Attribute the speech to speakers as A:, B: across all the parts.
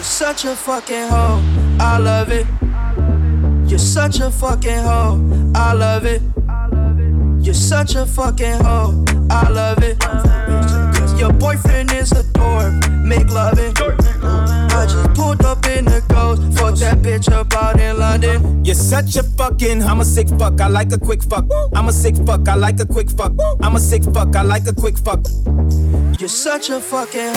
A: You're such a fucking hoe. I love it. You're such a fucking hoe. I love it. You're such a fucking hoe. I love it. Your boyfriend is a dork. Make love it. I just pulled up in the ghost. Fuck that bitch up out in London.
B: You're such a fucking. I'm a sick fuck. I like a quick fuck. I'm a sick fuck. I like a quick fuck. I'm a sick fuck. I like a quick fuck.
A: You're such a fucking.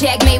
C: Jack made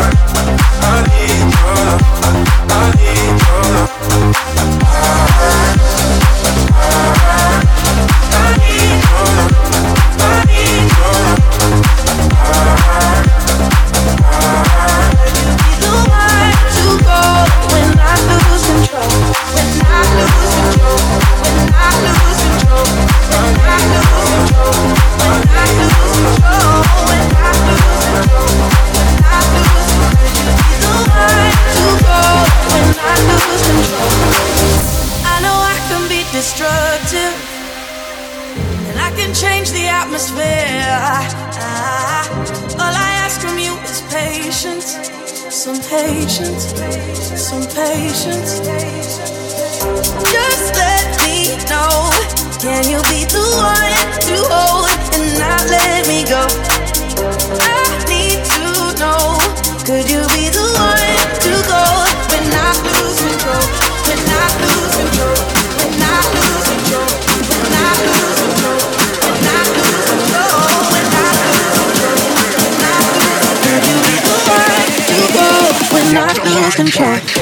D: contract.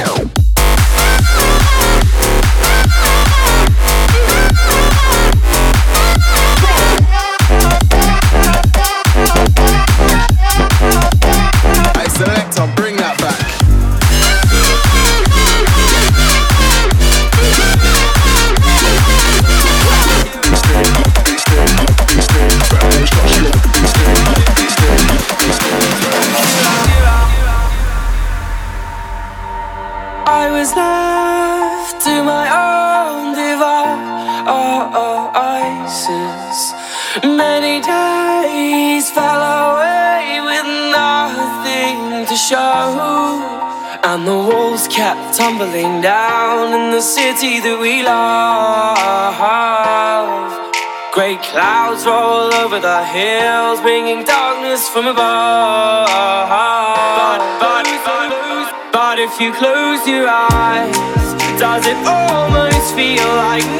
D: over the hills, bringing darkness from above. But, but, but, but if you close your eyes, does it almost feel like?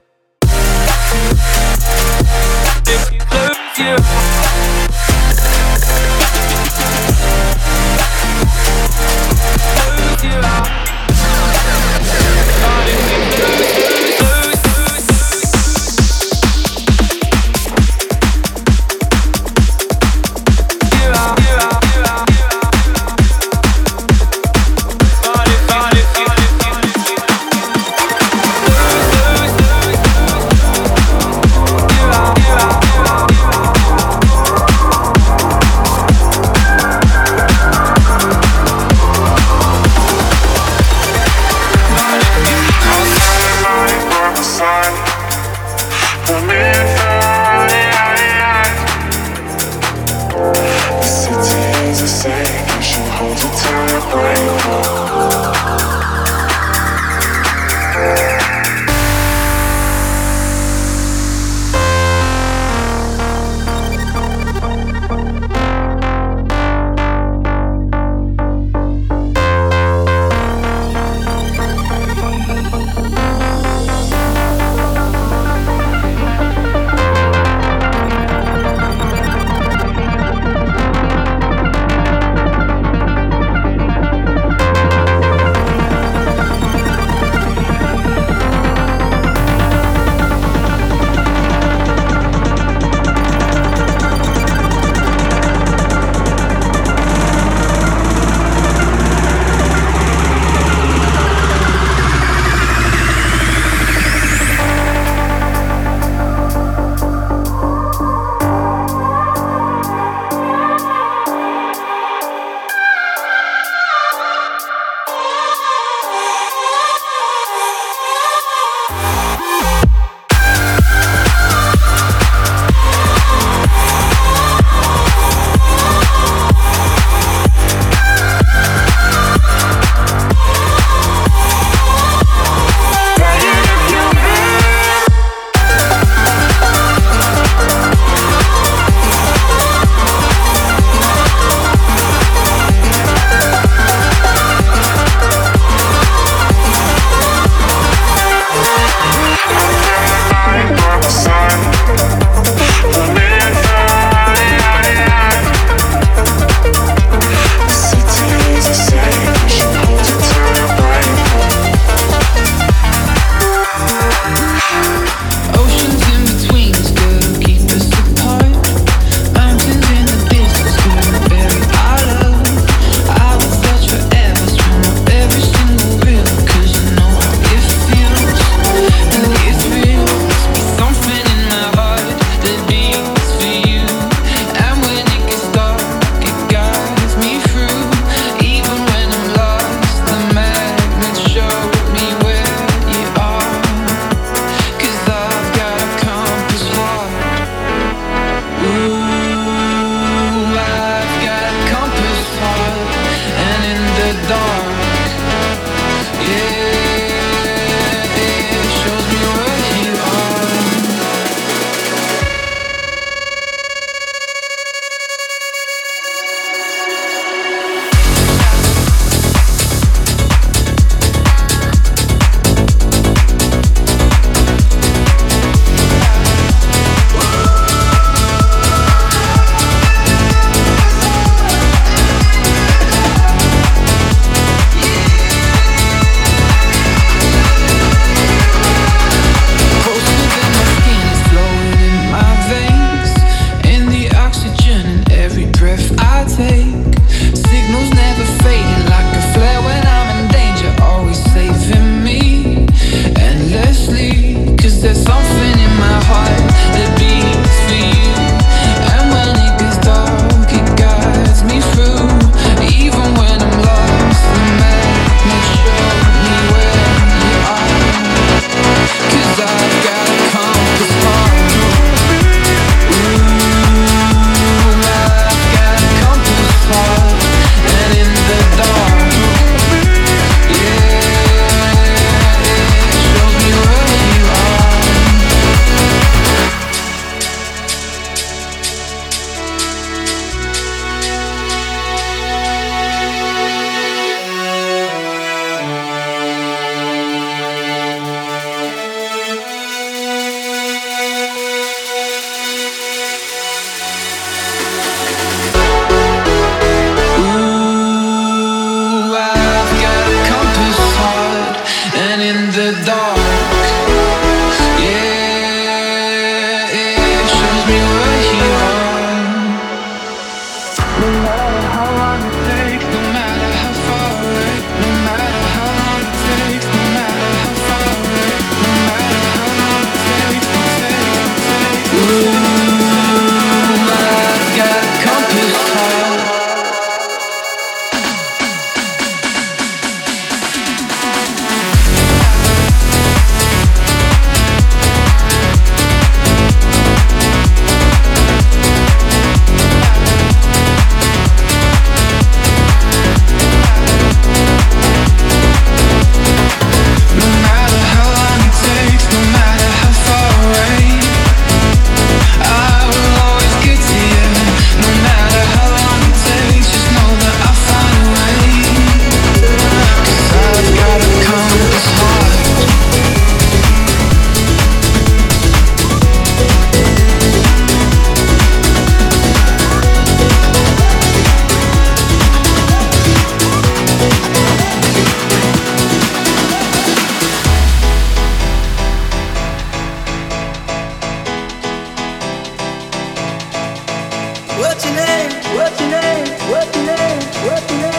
E: Worth the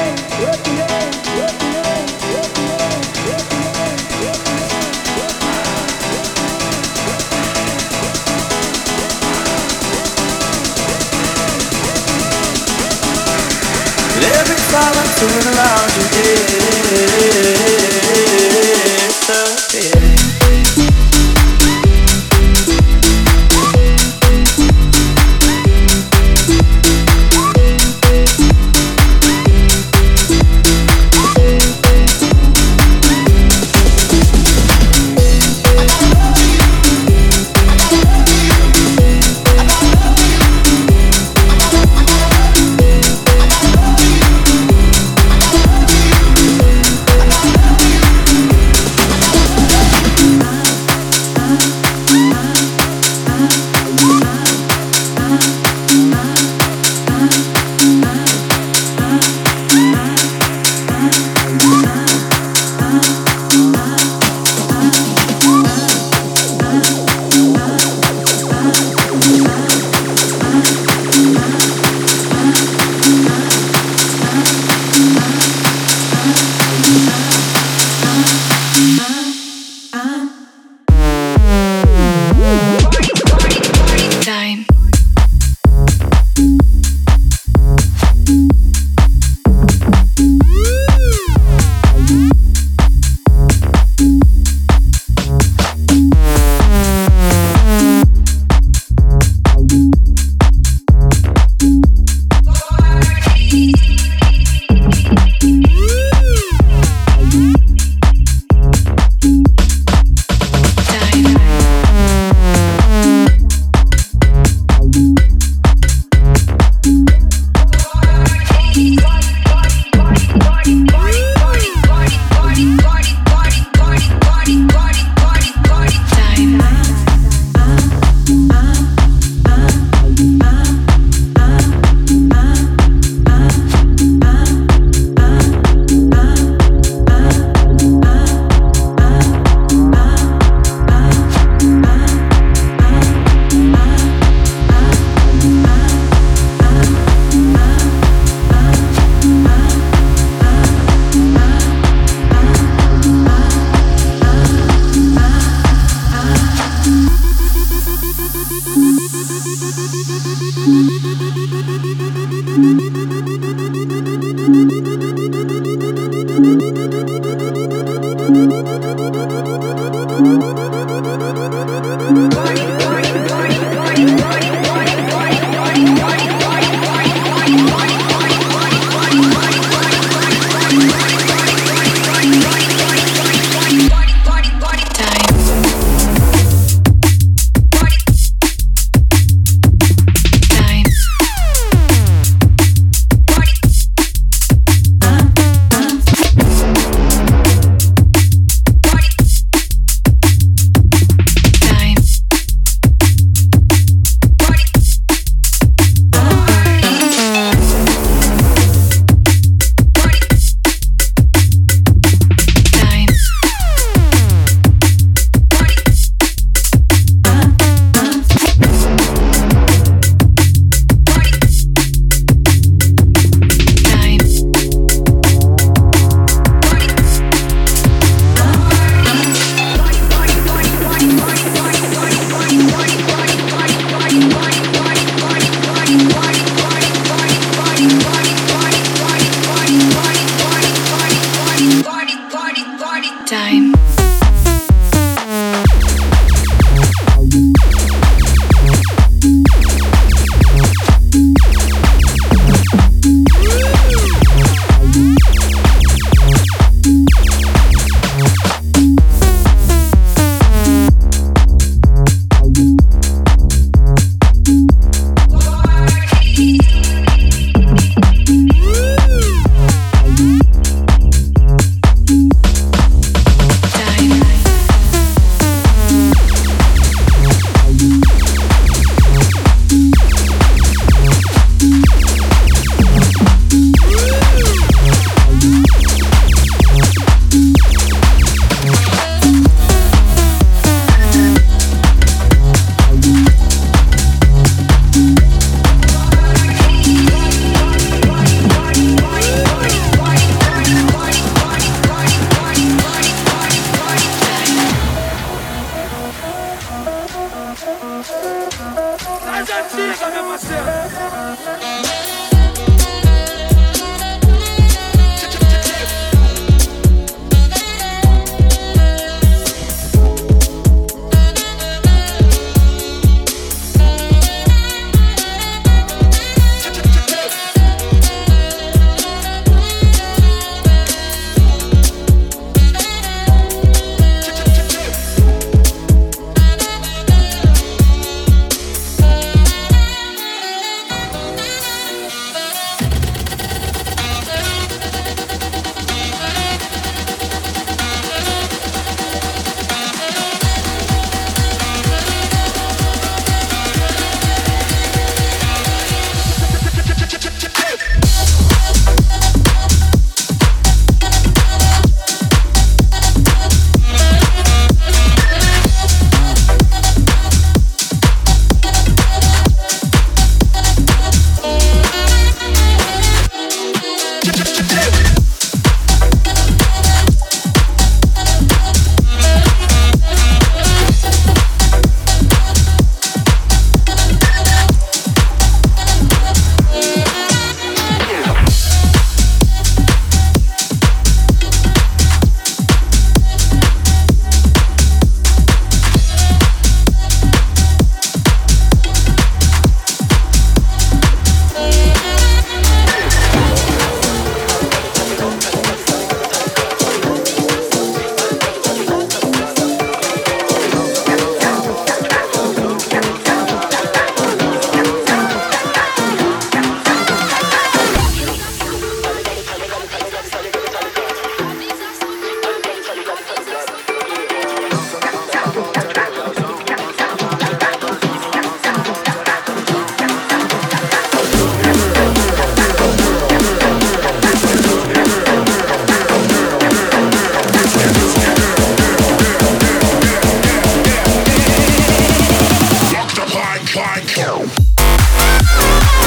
E: show.